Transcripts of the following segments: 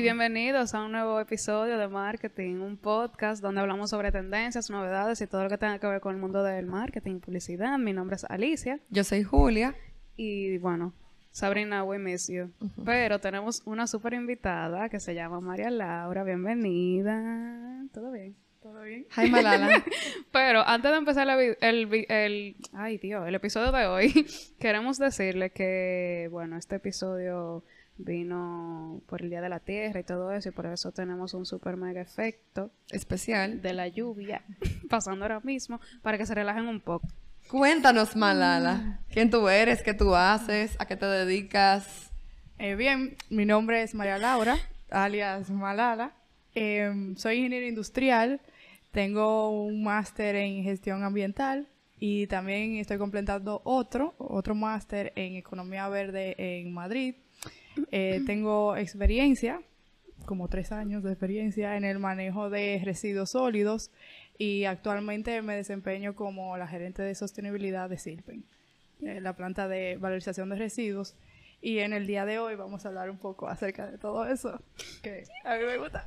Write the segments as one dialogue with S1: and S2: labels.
S1: Y bienvenidos a un nuevo episodio de Marketing, un podcast donde hablamos sobre tendencias, novedades y todo lo que tenga que ver con el mundo del marketing y publicidad. Mi nombre es Alicia.
S2: Yo soy Julia.
S1: Y bueno, Sabrina, we miss you. Pero tenemos una súper invitada que se llama María Laura. Bienvenida. ¿Todo bien?
S2: ¿Todo bien? Hi, Malala.
S1: Pero antes de empezar el, el, el, ay, tío, el episodio de hoy, queremos decirle que, bueno, este episodio vino por el Día de la Tierra y todo eso, y por eso tenemos un super mega efecto
S2: especial
S1: de la lluvia pasando ahora mismo para que se relajen un poco.
S2: Cuéntanos, Malala, quién tú eres, qué tú haces, a qué te dedicas.
S3: Eh, bien, mi nombre es María Laura, alias Malala. Em, soy ingeniero industrial, tengo un máster en gestión ambiental y también estoy completando otro, otro máster en economía verde en Madrid. Eh, tengo experiencia, como tres años de experiencia en el manejo de residuos sólidos y actualmente me desempeño como la gerente de sostenibilidad de Silpen, eh, la planta de valorización de residuos. Y en el día de hoy vamos a hablar un poco acerca de todo eso, que a mí me gusta.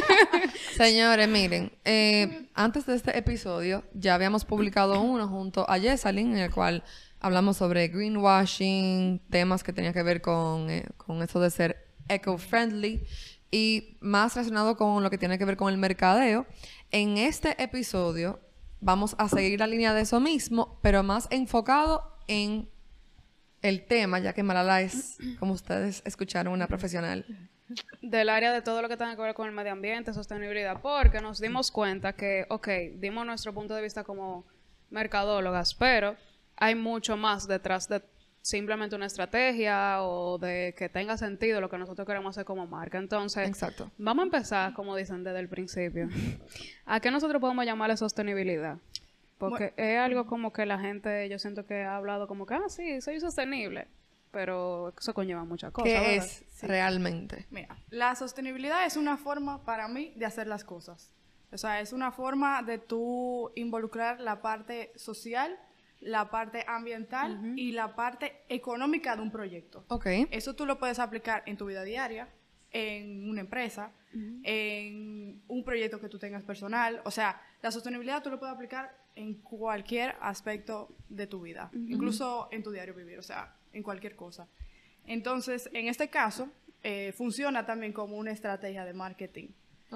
S2: Señores, miren, eh, antes de este episodio ya habíamos publicado uno junto a Jessalyn, en el cual Hablamos sobre greenwashing, temas que tenían que ver con, eh, con eso de ser eco-friendly y más relacionado con lo que tiene que ver con el mercadeo. En este episodio vamos a seguir la línea de eso mismo, pero más enfocado en el tema, ya que Malala es, como ustedes escucharon, una profesional.
S1: Del área de todo lo que tenga que ver con el medio ambiente, sostenibilidad, porque nos dimos cuenta que, ok, dimos nuestro punto de vista como mercadólogas, pero hay mucho más detrás de simplemente una estrategia o de que tenga sentido lo que nosotros queremos hacer como marca. Entonces,
S2: Exacto.
S1: vamos a empezar, como dicen desde el principio. ¿A qué nosotros podemos llamarle sostenibilidad? Porque es algo como que la gente, yo siento que ha hablado como que, ah, sí, soy sostenible. Pero eso conlleva muchas cosas.
S2: ¿Qué es realmente?
S3: Mira, la sostenibilidad es una forma para mí de hacer las cosas. O sea, es una forma de tú involucrar la parte social la parte ambiental y la parte económica de un proyecto.
S2: Ok.
S3: Eso tú lo puedes aplicar en tu vida diaria, en una empresa, en un proyecto que tú tengas personal. O sea, la sostenibilidad tú lo puedes aplicar en cualquier aspecto de tu vida, incluso en tu diario vivir, o sea, en cualquier cosa. Entonces, en este caso, eh, funciona también como una estrategia de marketing.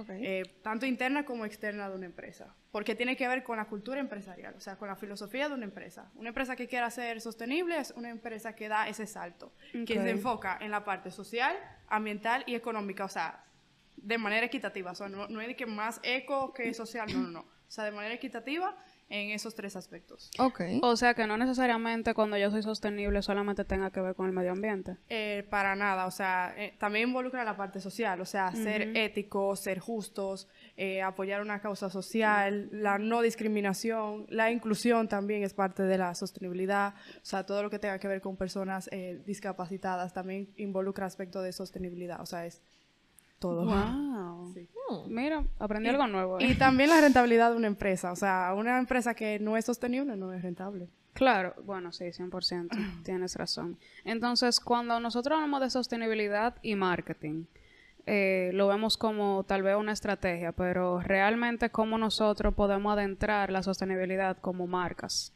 S3: Eh, tanto interna como externa de una empresa, porque tiene que ver con la cultura empresarial, o sea, con la filosofía de una empresa. Una empresa que quiera ser sostenible es una empresa que da ese salto, que se enfoca en la parte social, ambiental y económica, o sea, de manera equitativa, o sea, no, no hay que más eco que social, no, no, no, o sea, de manera equitativa en esos tres aspectos.
S2: Ok.
S1: O sea que no necesariamente cuando yo soy sostenible solamente tenga que ver con el medio ambiente.
S3: Eh, para nada, o sea, eh, también involucra la parte social, o sea, ser éticos, ser justos, eh, apoyar una causa social, la no discriminación, la inclusión también es parte de la sostenibilidad, o sea, todo lo que tenga que ver con personas discapacitadas también involucra aspecto de sostenibilidad, o sea, es todo.
S1: Wow. Hmm. Mira, aprendí algo nuevo.
S3: Y ¿eh? también la rentabilidad de una empresa. O sea, una empresa que no es sostenible no es rentable.
S1: Claro, bueno, sí, 100%. tienes razón. Entonces, cuando nosotros hablamos de sostenibilidad y marketing, eh, lo vemos como tal vez una estrategia, pero realmente cómo nosotros podemos adentrar la sostenibilidad como marcas.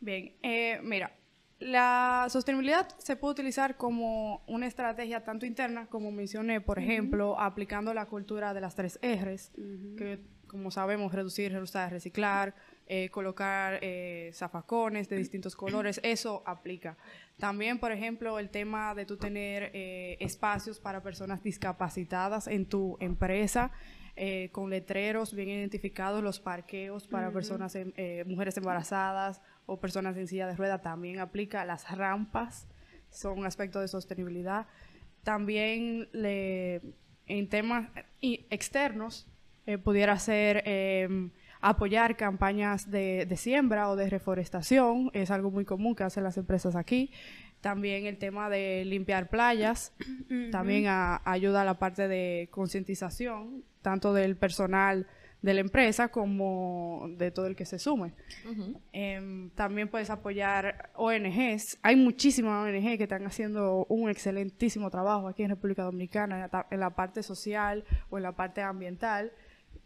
S3: Bien, eh, mira, la sostenibilidad se puede utilizar como una estrategia tanto interna, como mencioné, por ejemplo, aplicando la cultura de las tres R's, que como sabemos, reducir, reusar, reciclar, eh, colocar eh, zafacones de distintos colores, eso aplica. También, por ejemplo, el tema de tú tener eh, espacios para personas discapacitadas en tu empresa, con letreros bien identificados, los parqueos para personas, em, mujeres embarazadas o personas en silla de rueda también aplica. Las rampas son un aspecto de sostenibilidad. También le, en temas externos eh, pudiera ser em, apoyar campañas de, siembra o de reforestación. Es algo muy común que hacen las empresas aquí. También el tema de limpiar playas, también ayuda a la parte de concientización, tanto del personal de la empresa como de todo el que se sume. Em, también puedes apoyar ONGs. Hay muchísimas ONG que están haciendo un excelentísimo trabajo aquí en República Dominicana en la, en la parte social o en la parte ambiental.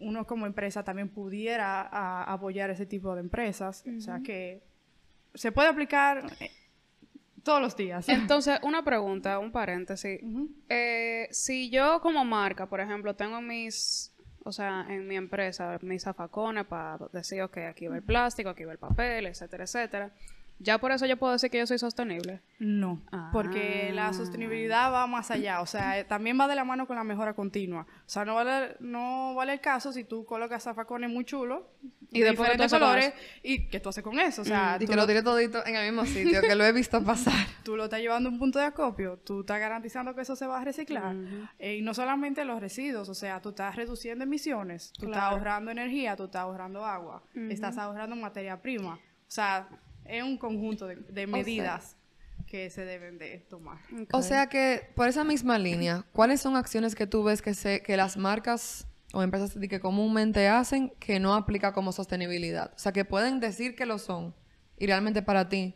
S3: Uno como empresa también pudiera a- apoyar ese tipo de empresas. O sea que se puede aplicar eh, todos los días.
S1: Entonces, una pregunta, un paréntesis. Eh, si yo como marca, por ejemplo, tengo mis, o sea, en mi empresa, mis zafacones para decir, ok, aquí va el plástico, aquí va el papel, etcétera, etcétera. Ya por eso yo puedo decir que yo soy sostenible.
S3: No, porque la
S1: Ah.
S3: sostenibilidad va más allá, o sea, eh, también va de la mano con la mejora continua. O sea, no vale, no vale el caso si tú colocas zafacones muy chulos
S1: Y
S3: de diferentes colores y qué tú haces con eso, o sea,
S2: Y
S3: tú,
S2: que lo tire todito en el mismo sitio, que lo he visto pasar.
S3: tú lo estás llevando a un punto de acopio, tú estás garantizando que eso se va a reciclar. Eh, y no solamente los residuos, o sea, tú estás reduciendo emisiones, tú estás ahorrando energía, tú estás ahorrando agua, estás ahorrando materia prima. O sea, es un conjunto de, de medidas que se deben de tomar.
S2: O sea que, por esa misma línea, ¿cuáles son acciones que tú ves que, se, que las marcas o empresas de que comúnmente hacen que no aplica como sostenibilidad? O sea, que pueden decir que lo son y realmente para ti,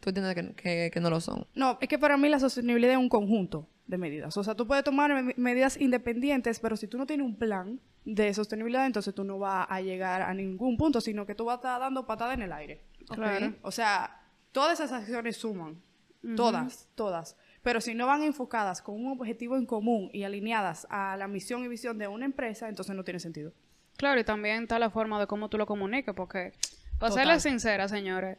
S2: tú entiendes que, que- que no lo son.
S3: No, es que para mí la sostenibilidad es un conjunto de medidas. O sea, tú puedes tomar me- medidas independientes, pero si tú no tienes un plan de sostenibilidad, entonces tú no vas a llegar a ningún punto, sino que tú vas a estar dando patada en el aire.
S1: Claro.
S3: O sea, todas esas acciones suman. Todas, todas. Pero si no van enfocadas con un objetivo en común y alineadas a la misión y visión de una empresa, entonces no tiene sentido.
S1: Claro, y también está la forma de cómo tú lo comuniques, porque, para
S3: Total.
S1: serles sincera, señores,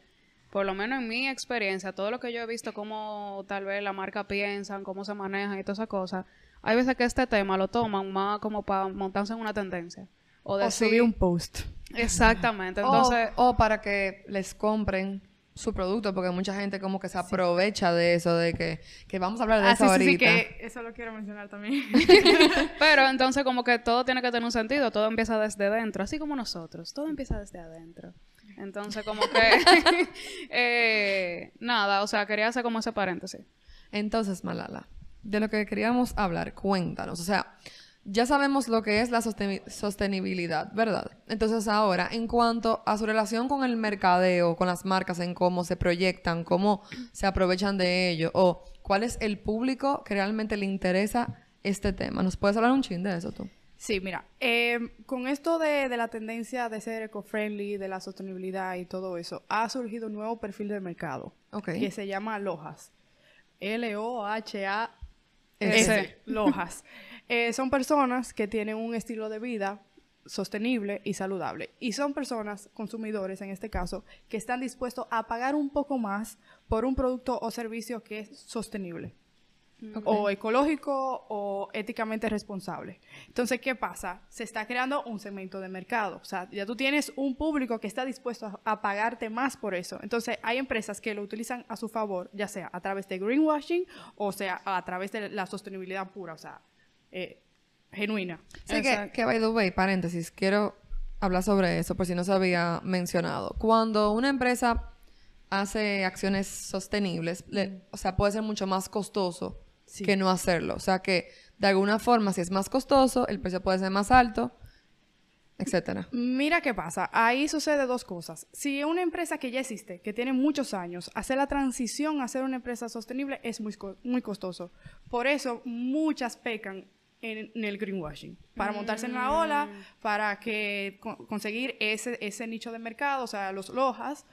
S1: por lo menos en mi experiencia, todo lo que yo he visto, cómo tal vez la marca piensan, cómo se manejan y todas esas cosas, hay veces que este tema lo toman más como para montarse en una tendencia. O
S3: O
S1: decir...
S3: subir un post.
S1: Exactamente,
S2: O-
S1: entonces...
S2: o, para que les compren su producto, porque mucha gente como que se aprovecha de eso, de que, que vamos a hablar de
S3: Ah,
S2: eso
S3: sí, sí, sí,
S2: ahorita.
S3: que eso lo quiero mencionar también.
S1: Pero entonces como que todo tiene que tener un sentido, todo empieza desde dentro, así como nosotros, todo empieza desde adentro. Entonces como que, eh, nada, o sea, quería hacer como ese paréntesis.
S2: Entonces, Malala, de lo que queríamos hablar, cuéntanos. O sea, ya sabemos lo que es la sosteni- sostenibilidad, ¿verdad? Entonces, ahora, en cuanto a su relación con el mercadeo, con las marcas, en cómo se proyectan, cómo se aprovechan de ello, o cuál es el público que realmente le interesa este tema. ¿Nos puedes hablar un chin de eso tú?
S3: Sí, mira, eh, con esto de, de la tendencia de ser eco-friendly, de la sostenibilidad y todo eso, ha surgido un nuevo perfil de mercado
S2: Ok.
S3: que se llama Lojas. L-O-H-A-S. Lojas. Eh, son personas que tienen un estilo de vida sostenible y saludable. Y son personas, consumidores en este caso, que están dispuestos a pagar un poco más por un producto o servicio que es sostenible o ecológico o éticamente responsable. Entonces, ¿qué pasa? Se está creando un segmento de mercado. O sea, ya tú tienes un público que está dispuesto a, a pagarte más por eso. Entonces, hay empresas que lo utilizan a su favor, ya sea a través de greenwashing o sea a través de la sostenibilidad pura, o sea, eh, genuina.
S2: Sí, que, que, by the way, paréntesis, quiero hablar sobre eso por si no se había mencionado. Cuando una empresa hace acciones sostenibles, le- o sea, puede ser mucho más costoso
S3: Sí.
S2: que no hacerlo. O sea, que de alguna forma, si es más costoso, el precio puede ser más alto, etcétera.
S3: Mira qué pasa, ahí sucede dos cosas. Si una empresa que ya existe, que tiene muchos años, hacer la transición a ser una empresa sostenible es muy, muy costoso. Por eso muchas pecan en, en el greenwashing, para montarse en la ola, para que co- conseguir ese, ese nicho de mercado, o sea, los lojas.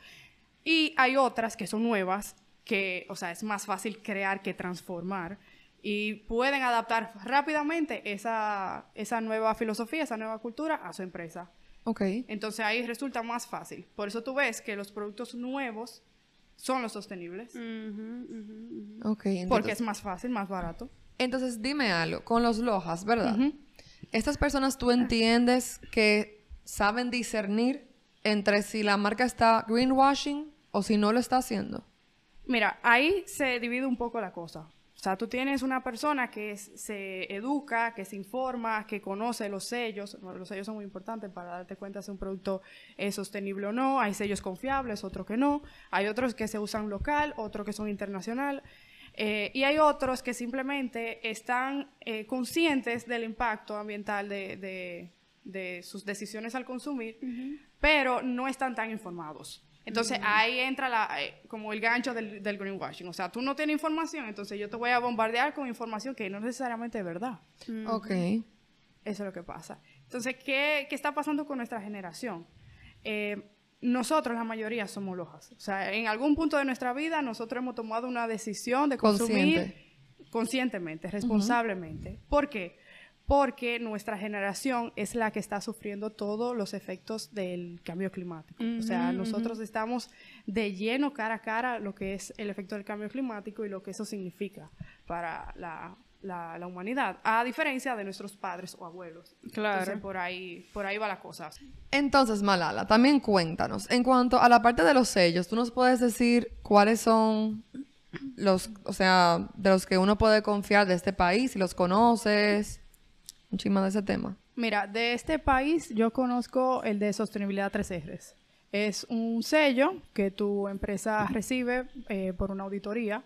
S3: Y hay otras que son nuevas, que, o sea, es más fácil crear que transformar. Y pueden adaptar rápidamente esa, esa nueva filosofía, esa nueva cultura a su empresa.
S2: Ok.
S3: Entonces ahí resulta más fácil. Por eso tú ves que los productos nuevos son los sostenibles.
S2: Ok.
S3: Porque
S2: Entonces,
S3: es más fácil, más barato.
S2: Entonces, dime algo. Con los lojas, ¿verdad? Estas personas tú entiendes que saben discernir entre si la marca está greenwashing o si no lo está haciendo.
S3: Mira, ahí se divide un poco la cosa. O sea, tú tienes una persona que es- se educa, que se informa, que conoce los sellos. Los sellos son muy importantes para darte cuenta si un producto es sostenible o no. Hay sellos confiables, otros que no. Hay otros que se usan local, otros que son internacional. Eh, y hay otros que simplemente están eh, conscientes del impacto ambiental de, de- de sus decisiones al consumir, pero no están tan informados. Entonces ahí entra la, eh, como el gancho del, del greenwashing. O sea, tú no tienes información, entonces yo te voy a bombardear con información que no necesariamente es verdad.
S2: Ok.
S3: Eso es lo que pasa. Entonces, ¿qué, qué está pasando con nuestra generación? Eh, nosotros, la mayoría, somos lojas. O sea, en algún punto de nuestra vida, nosotros hemos tomado una decisión de consumir
S2: Consciente.
S3: conscientemente, responsablemente. ¿Por qué? Porque nuestra generación es la que está sufriendo todos los efectos del cambio climático. O sea, nosotros estamos de lleno cara a cara lo que es el efecto del cambio climático y lo que eso significa para la, la- la humanidad, a diferencia de nuestros padres o abuelos.
S1: Claro.
S3: Entonces, por ahí, por ahí va la cosa.
S2: Entonces, Malala, también cuéntanos, en cuanto a la parte de los sellos, ¿tú nos puedes decir cuáles son los, o sea, de los que uno puede confiar de este país, si los conoces? Un chisme de ese tema.
S3: Mira, de este país yo conozco el de Sostenibilidad 3Rs. Es un sello que tu empresa recibe eh, por una auditoría.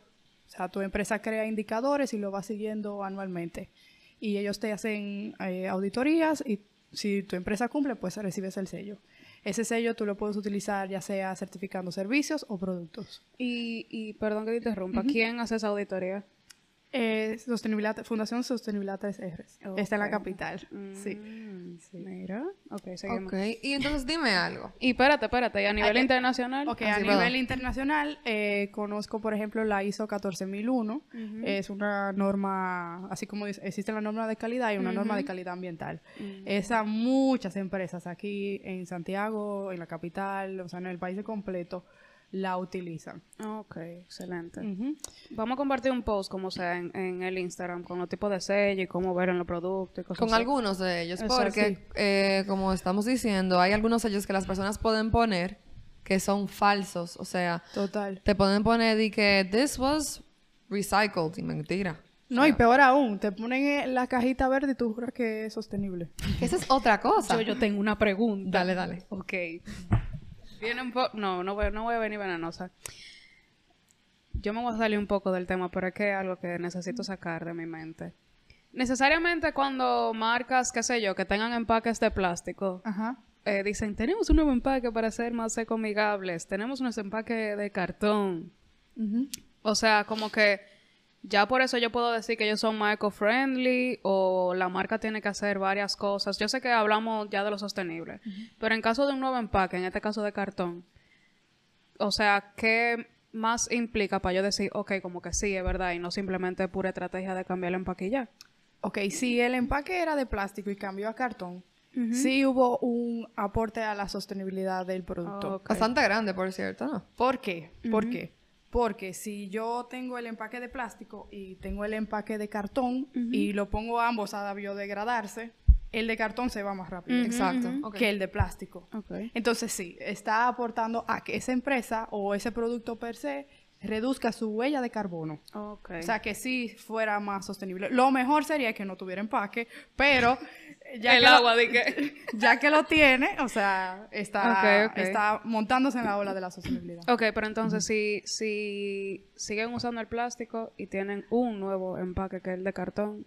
S3: O sea, tu empresa crea indicadores y lo va siguiendo anualmente. Y ellos te hacen eh, auditorías y si tu empresa cumple, pues recibes el sello. Ese sello tú lo puedes utilizar ya sea certificando servicios o productos.
S1: Y, y perdón que te interrumpa, ¿quién hace esa auditoría?
S3: Eh, sostenibilidad, Fundación Sostenibilidad 3Rs. Está en la capital. Sí.
S1: Mm, Mira, ok, seguimos.
S2: Ok, y entonces dime algo.
S1: Y espérate, espérate, y a nivel
S3: Ay, eh,
S1: internacional.
S3: Ok,
S2: Ah,
S3: a
S2: sí,
S3: nivel
S2: perdón.
S3: internacional eh, conozco, por ejemplo, la ISO 14001. Es una norma, así como dice, existe la norma de calidad y una norma de calidad ambiental. Esa muchas empresas aquí en Santiago, en la capital, o sea, en el país completo, la utilizan.
S1: Ok, excelente. Vamos a compartir un post, como sea, en, en el Instagram, con los tipos de sello y cómo ver en los productos y cosas
S2: Con
S1: así.
S2: algunos de ellos,
S1: Exacto.
S2: porque eh, como estamos diciendo, hay algunos sellos que las personas pueden poner que son falsos, o sea,
S3: Total.
S2: te pueden poner de que this was recycled y mentira.
S3: No, y peor aún, te ponen en la cajita verde y tú juras que es sostenible.
S2: Esa es otra cosa.
S1: Yo, yo tengo una pregunta.
S2: Dale, dale.
S1: Ok. Viene un poco... No, no voy, no voy a venir venenosa. Yo me voy a salir un poco del tema, pero es que es algo que necesito sacar de mi mente. Necesariamente cuando marcas, qué sé yo, que tengan empaques de plástico,
S3: Ajá.
S1: eh, dicen, tenemos un nuevo empaque para ser más ecoamigables, tenemos unos empaques de cartón. O sea, como que ya por eso yo puedo decir que ellos son más eco-friendly o la marca tiene que hacer varias cosas. Yo sé que hablamos ya de lo sostenible, pero en caso de un nuevo empaque, en este caso de cartón, o sea, ¿qué más implica para yo decir, ok, como que sí, es verdad, y no simplemente pura estrategia de cambiar el empaque y ya?
S3: Ok, si el empaque era de plástico y cambió a cartón, sí hubo un aporte a la sostenibilidad del producto.
S2: Bastante grande, por cierto, ¿no?
S3: ¿Por qué? ¿Por qué? Porque si yo tengo el empaque de plástico y tengo el empaque de cartón y lo pongo ambos a biodegradarse, el de cartón se va más rápido
S2: Exacto.
S3: Que el de plástico.
S1: Ok.
S3: Entonces sí, está aportando a que esa empresa o ese producto per se reduzca su huella de carbono.
S1: Ok.
S3: O sea, que sí fuera más sostenible. Lo mejor sería que no tuviera empaque, pero ya,
S1: el
S3: que,
S1: agua,
S3: lo,
S1: de que...
S3: ya que lo tiene, o sea, está, está montándose en la ola de la sostenibilidad.
S1: Ok, pero entonces si, si siguen usando el plástico y tienen un nuevo empaque que es el de cartón,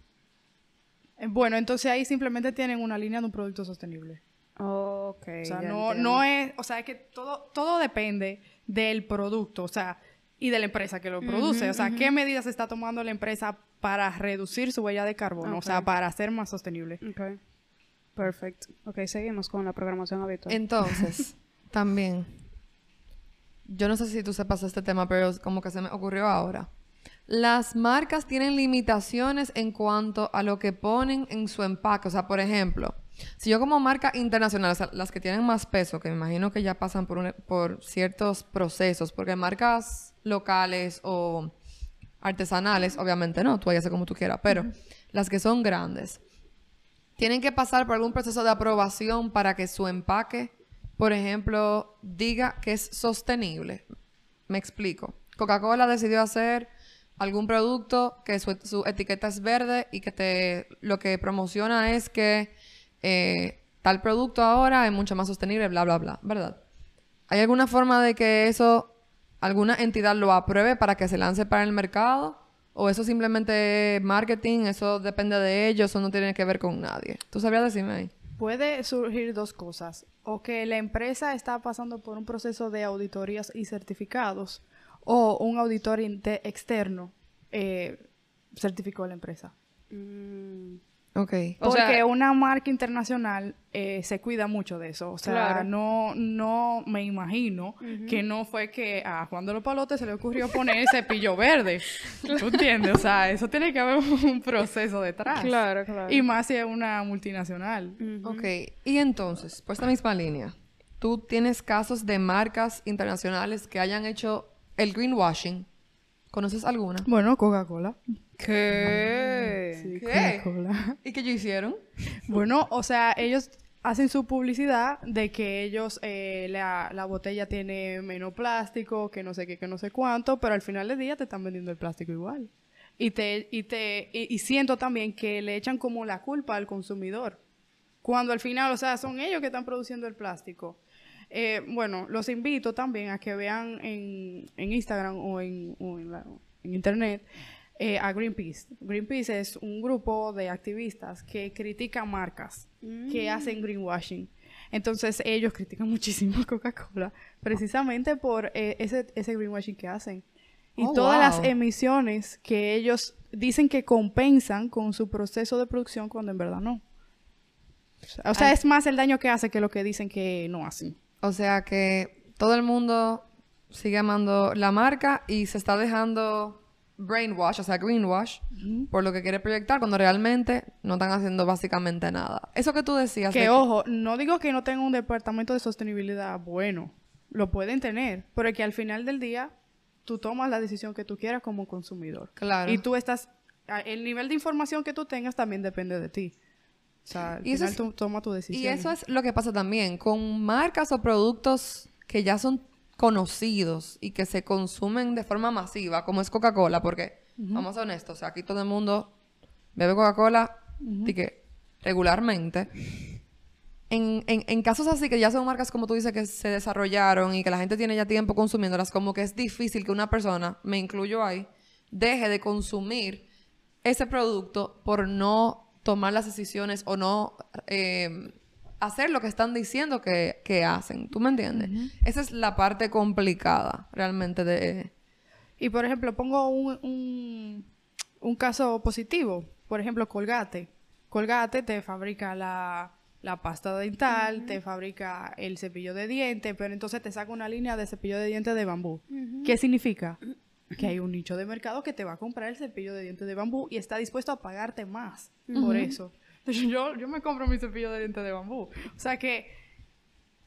S3: Eh, Bueno, entonces ahí simplemente tienen una línea de un producto sostenible.
S1: ok.
S3: O sea, no,
S1: entiendo.
S3: no es, o sea, es que todo, todo depende del producto, o sea, y de la empresa que lo produce. O sea, qué medidas está tomando la empresa para reducir su huella de carbono, o sea, para ser más sostenible.
S1: Ok. Perfecto. Ok, seguimos con la programación habitual.
S2: Entonces, también, yo no sé si tú sepas este tema, pero como que se me ocurrió ahora. Las marcas tienen limitaciones en cuanto a lo que ponen en su empaque. O sea, por ejemplo, si yo como marca internacional, o sea, las que tienen más peso, que me imagino que ya pasan por, un- por ciertos procesos, porque marcas locales o artesanales, obviamente no, tú vayas a hacer como tú quieras, pero las que son grandes, tienen que pasar por algún proceso de aprobación para que su empaque, por ejemplo, diga que es sostenible. Me explico. Coca-Cola decidió hacer algún producto que su, etiqueta es verde y que lo que promociona es que eh, tal producto ahora es mucho más sostenible, bla, bla, bla, ¿verdad? ¿Hay alguna forma de que eso, alguna entidad lo apruebe para que se lance para el mercado? ¿O eso simplemente es marketing, eso depende de ellos, eso no tiene que ver con nadie? ¿Tú sabrías decirme ahí?
S3: puede surgir dos cosas. O que la empresa está pasando por un proceso de auditorías y certificados, o un auditor externo eh, certificó la empresa.
S1: Mm,
S2: Ok.
S1: O
S3: Porque
S1: sea-
S3: una marca internacional eh, se cuida mucho de eso. O sea,
S1: Claro.
S3: no, no me imagino que no fue que a Juan de los Palotes se le ocurrió poner cepillo verde. ¿Tú entiendes? O sea, eso tiene que haber un proceso detrás.
S1: Claro, claro.
S3: Y más si es una multinacional.
S2: Ok, y entonces, por esta misma línea, ¿tú tienes casos de marcas internacionales que hayan hecho el greenwashing? ¿Conoces alguna?
S3: Bueno, Coca-Cola.
S1: ¿Qué?
S3: Sí,
S2: ¿Qué?
S3: Coca-Cola.
S2: ¿Y qué ellos hicieron?
S3: Bueno, o sea, ellos hacen su publicidad de que ellos, eh, la, la botella tiene menos plástico, que no sé qué, que no sé cuánto, pero al final del día te están vendiendo el plástico igual. Y te, y te, y, y siento también que le echan como la culpa al consumidor. Cuando al final, o sea, son ellos que están produciendo el plástico. Eh, bueno, los invito también a que vean en, en Instagram o en, o en, la- en Internet eh, a Greenpeace. Greenpeace es un grupo de activistas que critican marcas que hacen greenwashing. Entonces ellos critican muchísimo a Coca-Cola precisamente por eh, ese, ese greenwashing que hacen. Y
S2: Oh,
S3: todas las emisiones que ellos dicen que compensan con su proceso de producción cuando en verdad no. O sea,
S2: Ay.
S3: es más el daño que hace que lo que dicen que no hacen.
S2: O sea que todo el mundo sigue amando la marca y se está dejando brainwash, o sea, greenwash, por lo que quiere proyectar cuando realmente no están haciendo básicamente nada. Eso que tú decías. de
S3: Que ojo, no digo que no tengan un departamento de sostenibilidad bueno, lo pueden tener, pero que al final del día tú tomas la decisión que tú quieras como consumidor.
S2: Claro.
S3: Y tú estás, el nivel de información que tú tengas también depende de ti. O sea, al
S2: Y eso es-
S3: tú tomas tu decisión.
S2: Y eso es lo que pasa también con marcas o productos que ya son conocidos y que se consumen de forma masiva, como es Coca-Cola, porque, vamos a ser honestos, o sea, aquí todo el mundo bebe Coca-Cola y que regularmente. En, en, en casos así, que ya son marcas, como tú dices, que se desarrollaron y que la gente tiene ya tiempo consumiéndolas, como que es difícil que una persona, me incluyo ahí, deje de consumir ese producto por no tomar las decisiones o no eh, hacer lo que están diciendo que, que hacen. ¿Tú me entiendes? Esa es la parte complicada realmente de...
S3: Y por ejemplo, pongo un, un, un caso positivo. Por ejemplo, Colgate. Colgate te fabrica la, la pasta dental, te fabrica el cepillo de dientes, pero entonces te saca una línea de cepillo de dientes de bambú. ¿Qué significa? Que hay un nicho de mercado que te va a comprar el cepillo de dientes de bambú y está dispuesto a pagarte más por eso. Entonces, yo, yo me compro mi cepillo de dientes de bambú. O sea que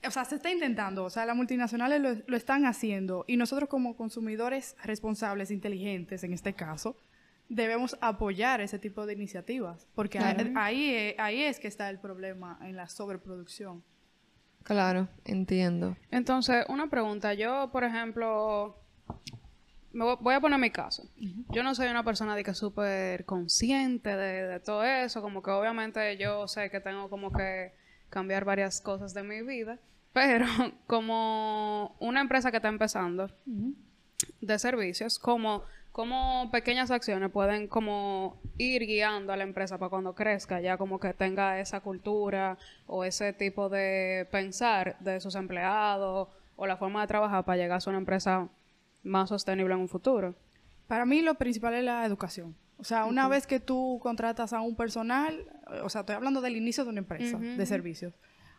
S3: o sea, se está intentando, o sea, las multinacionales lo, lo están haciendo y nosotros como consumidores responsables, inteligentes en este caso, debemos apoyar ese tipo de iniciativas, porque a- ahí, ahí es que está el problema en la sobreproducción.
S2: Claro, entiendo.
S1: Entonces, una pregunta. Yo, por ejemplo, me voy, a poner mi caso. Yo no soy una persona de que súper consciente de, de todo eso. Como que obviamente yo sé que tengo como que cambiar varias cosas de mi vida. Pero como una empresa que está empezando de servicios, como, como pequeñas acciones pueden como ir guiando a la empresa para cuando crezca, ya como que tenga esa cultura o ese tipo de pensar de sus empleados o la forma de trabajar para llegar a ser una empresa más sostenible en un futuro.
S3: Para mí lo principal es la educación. O sea, una vez que tú contratas a un personal, o sea, estoy hablando del inicio de una empresa de servicios.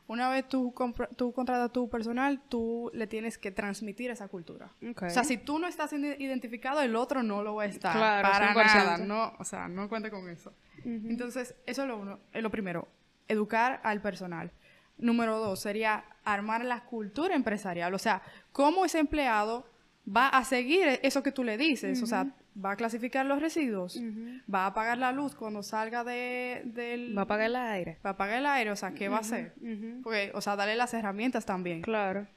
S3: Una vez tú, tú contratas a tu personal, tú le tienes que transmitir esa cultura. O sea, si tú no estás ide- identificado, el otro no lo va a estar.
S1: Claro,
S3: para
S1: 100%.
S3: nada. No, o sea, no cuente con eso. Entonces, eso es lo, uno, es lo primero. Educar al personal. Número dos sería armar la cultura empresarial. O sea, cómo ese empleado va a seguir eso que tú le dices. O sea, va a clasificar los residuos, va a apagar la luz cuando salga de, del...
S1: Va a pagar el aire.
S3: va a apagar el aire. O sea, ¿qué va a hacer? Porque, o sea, darle las herramientas también.
S1: Claro.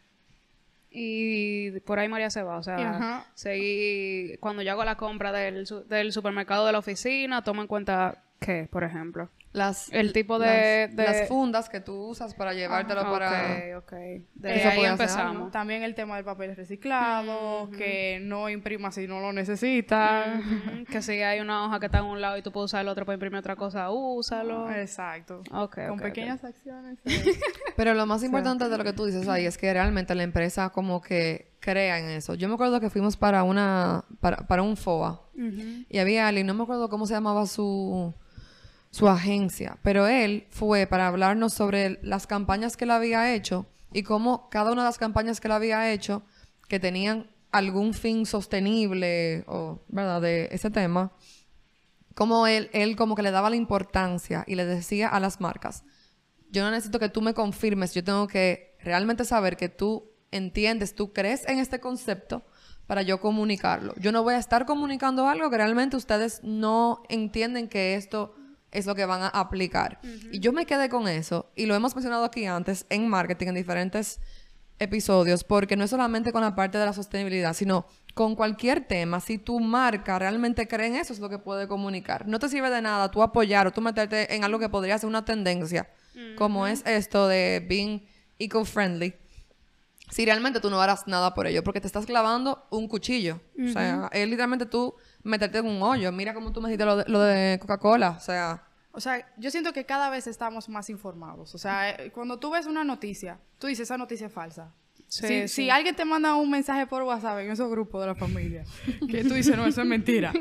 S1: Y por ahí María se va, o sea, seguí, cuando yo hago la compra del, del supermercado de la oficina, toma en cuenta qué, por ejemplo.
S2: Las,
S1: El tipo de-
S2: las,
S1: de-
S2: las fundas que tú usas para llevártelo para...
S1: Ok, ok. De
S3: Eso
S1: ahí
S2: hacer
S1: empezamos.
S3: También el tema del papel reciclado, que no imprima si no lo necesita.
S1: Ujú, que si hay una hoja que está en un lado y tú puedes usar el otro para imprimir otra cosa, úsalo.
S3: Exacto.
S1: Ok,
S3: Con pequeñas acciones. eh,
S2: Pero lo más importante de lo que tú dices ahí es que realmente la empresa como que crea en eso. Yo me acuerdo que fuimos para una para, para un FOA y había alguien, no me acuerdo cómo se llamaba su su agencia, pero él fue para hablarnos sobre las campañas que él había hecho y cómo cada una de las campañas que él había hecho que tenían algún fin sostenible o verdad de ese tema como él, él como que le daba la importancia y le decía a las marcas, yo no necesito que tú me confirmes, yo tengo que realmente saber que tú entiendes, tú crees en este concepto para yo comunicarlo. Yo no voy a estar comunicando algo que realmente ustedes no entienden que esto es lo que van a aplicar. Y yo me quedé con eso, y lo hemos mencionado aquí antes en marketing, en diferentes episodios, porque no es solamente con la parte de la sostenibilidad, sino con cualquier tema. Si tu marca realmente cree en eso, es lo que puede comunicar. No te sirve de nada tú apoyar o tú meterte en algo que podría ser una tendencia, como es esto de being eco-friendly, si realmente tú no harás nada por ello, porque te estás clavando un cuchillo. O sea, es literalmente tú meterte en un hoyo. Mira cómo tú me dijiste lo de, lo de Coca-Cola. O sea,
S3: O sea, yo siento que cada vez estamos más informados. O sea, eh, cuando tú ves una noticia, tú dices, esa noticia es falsa.
S1: Sí,
S3: si,
S1: sí.
S3: si alguien te manda un mensaje por WhatsApp en esos grupos de la familia, que tú dices, no, eso es mentira.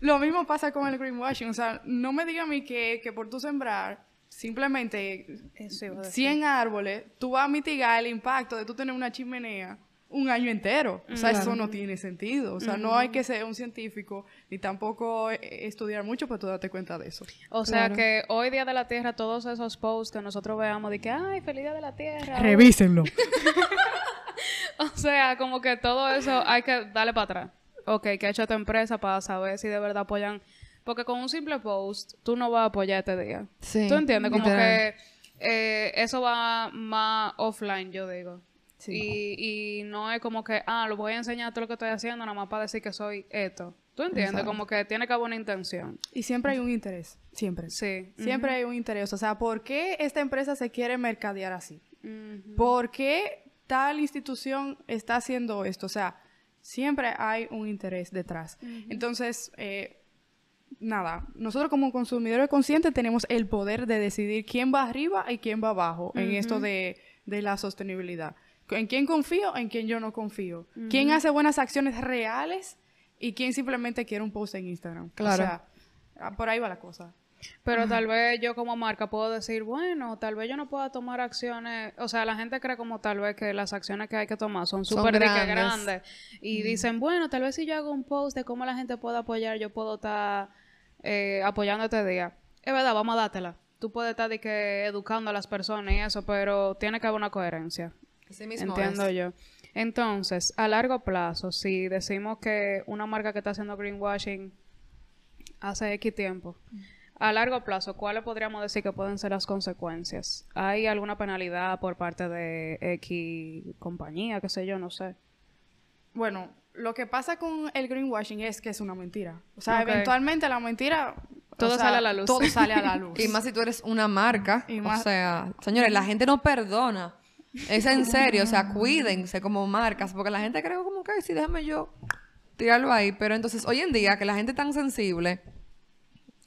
S3: Lo mismo pasa con el greenwashing. O sea, no me diga a mí que, que por tú sembrar simplemente
S1: Eso iba a decir.
S3: 100 árboles, tú vas a mitigar el impacto de tú tener una chimenea un año entero. O sea, eso no tiene sentido. O sea, no hay que ser un científico ni tampoco eh, estudiar mucho para tú darte cuenta de eso.
S1: O sea que hoy Día de la Tierra, todos esos posts que nosotros veamos de que, ay, feliz Día de la Tierra.
S3: Revísenlo.
S1: O sea, como que todo eso hay que darle para atrás. Ok, ¿qué ha hecho esta empresa para saber si de verdad apoyan? Porque con un simple post, tú no vas a apoyar este día.
S2: Sí,
S1: ¿Tú entiendes? Como
S2: literal.
S1: que eh, eso va más offline, yo digo. Y, y no es como que, ah, lo voy a enseñar todo lo que estoy haciendo, nada más para decir que soy esto. ¿Tú entiendes?
S2: Exacto.
S1: Como que tiene que haber una intención.
S3: Y siempre hay un interés. Siempre.
S1: Sí.
S3: Siempre hay un interés. O sea, ¿por qué esta empresa se quiere mercadear así? ¿Por qué tal institución está haciendo esto? O sea, siempre hay un interés detrás. Entonces, eh, nada, nosotros como consumidores conscientes tenemos el poder de decidir quién va arriba y quién va abajo en esto de, de la sostenibilidad. En quién confío, en quién yo no confío. Quién hace buenas acciones reales y quién simplemente quiere un post en Instagram.
S2: Claro.
S3: O sea, ah, por ahí va la cosa.
S1: Pero tal vez yo como marca puedo decir, bueno, tal vez yo no pueda tomar acciones, o sea, la gente cree como tal vez que las acciones que hay que tomar son súper de que
S2: grandes.
S1: grandes y dicen, bueno, tal vez si yo hago un post de cómo la gente puede apoyar, yo puedo estar eh, apoyando este día. Es verdad, vamos a dártela. Tú puedes estar de que educando a las personas y eso, pero tiene que haber una coherencia.
S2: Así mismo
S1: Entiendo
S2: es.
S1: yo. Entonces, a largo plazo, si decimos que una marca que está haciendo greenwashing hace X tiempo, a largo plazo, ¿cuáles podríamos decir que pueden ser las consecuencias? ¿Hay alguna penalidad por parte de X compañía, qué sé yo, no sé?
S3: Bueno, lo que pasa con el greenwashing es que es una mentira. O sea, eventualmente la mentira... o
S1: Todo
S3: sea,
S1: sale a la luz.
S3: Todo sale a la luz.
S2: Y más si tú eres una marca.
S3: Y
S2: O
S3: más-
S2: sea, señores, la gente no perdona. Es en serio, o sea, cuídense como marcas, porque la gente cree como que, "Ay, sí, déjame yo tirarlo ahí. Pero entonces, hoy en día, que la gente es tan sensible,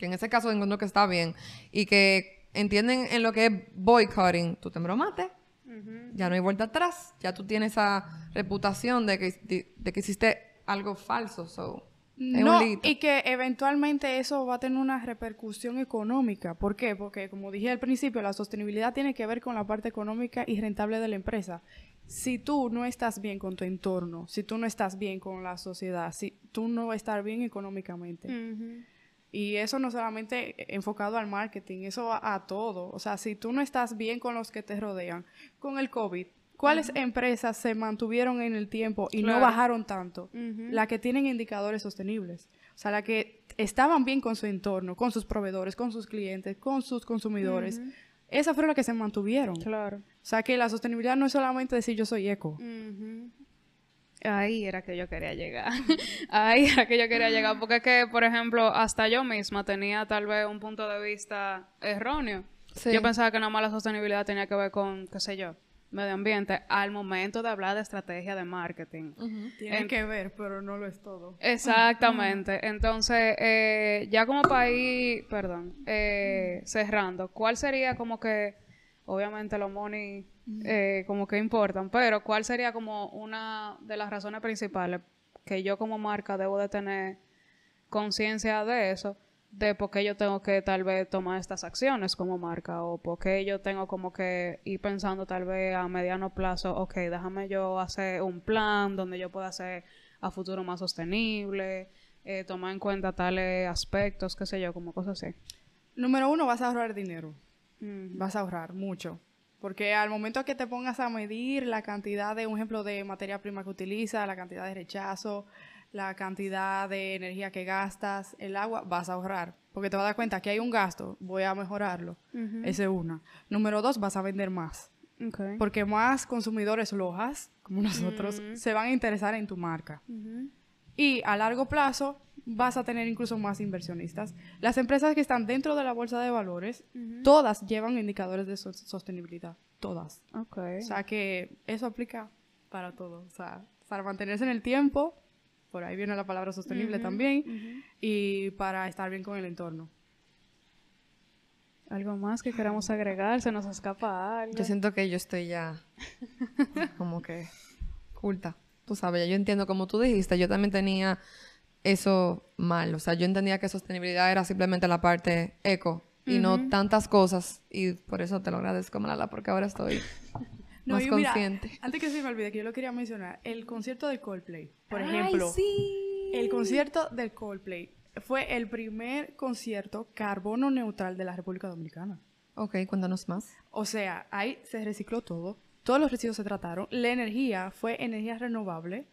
S2: que en ese caso encuentro que está bien, y que entienden en lo que es boycotting, tú te embromaste, ya no hay vuelta atrás, ya tú tienes esa reputación de que, de, de que hiciste algo falso. So,
S3: No, y que eventualmente eso va a tener una repercusión económica. ¿Por qué? Porque, como dije al principio, la sostenibilidad tiene que ver con la parte económica y rentable de la empresa. Si tú no estás bien con tu entorno, si tú no estás bien con la sociedad, si tú no vas a estar bien económicamente. Y eso no solamente enfocado al marketing, eso va a todo. O sea, si tú no estás bien con los que te rodean, con el COVID, ¿cuáles empresas se mantuvieron en el tiempo y no bajaron tanto? Las que tienen indicadores sostenibles. O sea, las que estaban bien con su entorno, con sus proveedores, con sus clientes, con sus consumidores. Esas fueron las que se mantuvieron.
S1: Claro.
S3: O sea, que la sostenibilidad no es solamente decir yo soy eco.
S1: Ahí era que yo quería llegar. Ahí era que yo quería llegar. Porque es que, por ejemplo, hasta yo misma tenía tal vez un punto de vista erróneo.
S2: Sí.
S1: Yo pensaba que nada más la sostenibilidad tenía que ver con, qué sé yo, medio ambiente, al momento de hablar de estrategia de marketing.
S3: Tiene
S1: En-
S3: que ver, pero no lo es todo.
S1: Exactamente. Entonces, eh, ya como ir, perdón, eh, cerrando, ¿cuál sería como que, obviamente los money eh, como que importan, pero cuál sería como una de las razones principales que yo como marca debo de tener conciencia de eso, de por qué yo tengo que tal vez tomar estas acciones como marca o por qué yo tengo como que ir pensando tal vez a mediano plazo, ok, déjame yo hacer un plan donde yo pueda hacer a futuro más sostenible, eh, tomar en cuenta tales aspectos, qué sé yo, como cosas así.
S3: Número uno, vas a ahorrar dinero. Vas a ahorrar mucho. Porque al momento que te pongas a medir la cantidad de, un ejemplo, de materia prima que utilizas, la cantidad de rechazo, la cantidad de energía que gastas, el agua, vas a ahorrar. Porque te vas a dar cuenta que hay un gasto, voy a mejorarlo.
S1: Ujú.
S3: Ese es una. Número dos, vas a vender más. Porque más consumidores lojas, como nosotros, se van a interesar en tu marca. Y a largo plazo vas a tener incluso más inversionistas. Las empresas que están dentro de la bolsa de valores, todas llevan indicadores de so- sostenibilidad. Todas.
S1: Ok.
S3: O sea que eso aplica para todo. O sea, para mantenerse en el tiempo, por ahí viene la palabra sostenible también, y para estar bien con el entorno.
S1: ¿Algo más que queramos agregar? ¿Se nos escapa algo?
S2: Yo siento que yo estoy ya como que culta. Tú sabes, yo entiendo como tú dijiste, yo también tenía eso mal. O sea, yo entendía que sostenibilidad era simplemente la parte eco y no tantas cosas. Y por eso te lo agradezco, Malala, porque ahora estoy más
S3: y mira,
S2: consciente.
S3: antes que se me olvide, que yo lo quería mencionar, el concierto de Coldplay, por ejemplo. El concierto del Coldplay fue el primer concierto carbono neutral de la República Dominicana.
S2: Ok, cuéntanos más.
S3: O sea, ahí se recicló todo, todos los residuos se trataron, la energía fue energía renovable,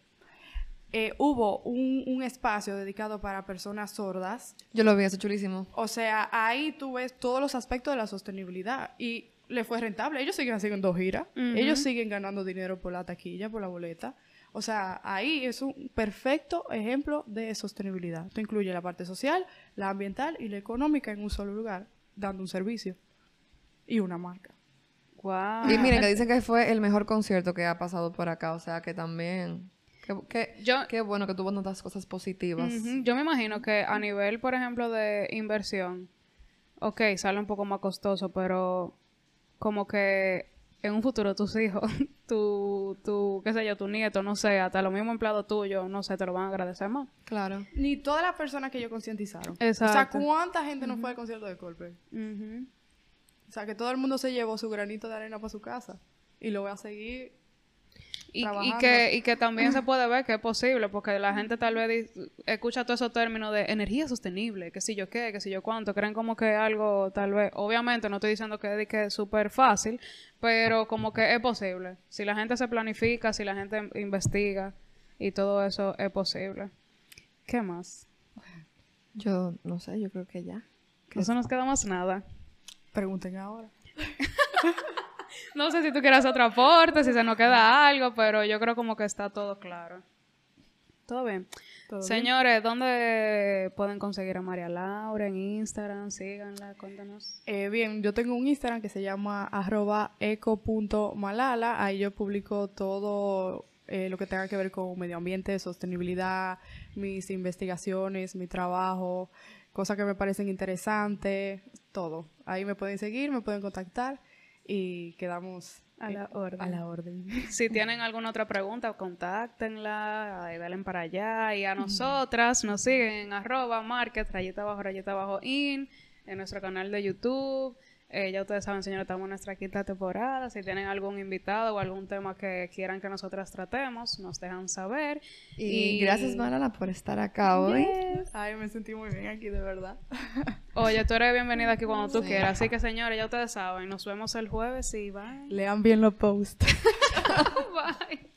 S3: eh, hubo un, un espacio dedicado para personas sordas,
S2: Yo lo vi, eso chulísimo.
S3: o sea, ahí tú ves todos los aspectos de la sostenibilidad y le fue rentable. Ellos siguen haciendo giras, ellos siguen ganando dinero por la taquilla, por la boleta. O sea, ahí es un perfecto ejemplo de sostenibilidad. Esto incluye la parte social, la ambiental y la económica en un solo lugar, dando un servicio y una marca.
S1: Wow.
S2: Y miren, que dicen que fue el mejor concierto que ha pasado por acá. O sea, que también...
S1: Yo-
S2: qué bueno que tuvo tantas cosas positivas.
S1: Yo me imagino que a nivel, por ejemplo, de inversión, ok, sale un poco más costoso, pero como que en un futuro tus hijos, tu, tu, qué sé yo, tu nieto, no sé, hasta los mismos empleados tuyos, no sé, te lo van a agradecer más.
S2: Claro.
S3: Ni todas las personas que ellos concientizaron. O sea,
S1: Exacto.
S3: ¿cuánta gente no fue al concierto de Coldplay?
S1: Ujú.
S3: O sea, que todo el mundo se llevó su granito de arena para su casa. Y lo voy a seguir
S1: Y, que, y que también se puede ver que es posible, porque la gente tal vez escucha todos esos términos de energía sostenible, que si yo qué, que si yo cuánto, creen como que algo tal vez, obviamente no estoy diciendo que es de que es súper fácil, pero como que es posible. Si la gente se planifica, si la gente investiga y todo eso es posible. ¿Qué más?
S2: Yo no sé, yo creo que ya.
S1: No se nos queda más nada.
S3: Pregunten ahora.
S1: No sé si tú quieres otro aporte, si se nos queda algo, pero yo creo como que está todo claro. Todo bien.
S3: ¿Todo bien?
S1: Señores, ¿dónde pueden conseguir a María Laura? En Instagram, síganla, cuéntanos.
S3: Eh, bien, yo tengo un Instagram que se llama arroba eco.malala. Ahí yo publico todo eh, lo que tenga que ver con medio ambiente, sostenibilidad, mis investigaciones, mi trabajo, cosas que me parecen interesantes, todo. Ahí me pueden seguir, me pueden contactar y quedamos
S1: A la
S3: eh,
S1: orden.
S3: A la orden.
S1: Si tienen alguna otra pregunta, contáctenla, dalen para allá. Y a nosotras nos siguen en arroba market, rayita abajo, rayita abajo in, en nuestro canal de YouTube. Eh, ya ustedes saben, señores, estamos en nuestra quinta temporada. Si tienen algún invitado o algún tema que quieran que nosotras tratemos, nos dejan saber.
S2: Y, gracias, Malala, por estar acá hoy.
S3: Ay, me sentí muy bien aquí, de verdad.
S1: Oye, tú eres bienvenida aquí cuando tú quieras. Así que, señores, ya ustedes saben, nos vemos el jueves y bye.
S3: Lean bien los posts.
S1: bye.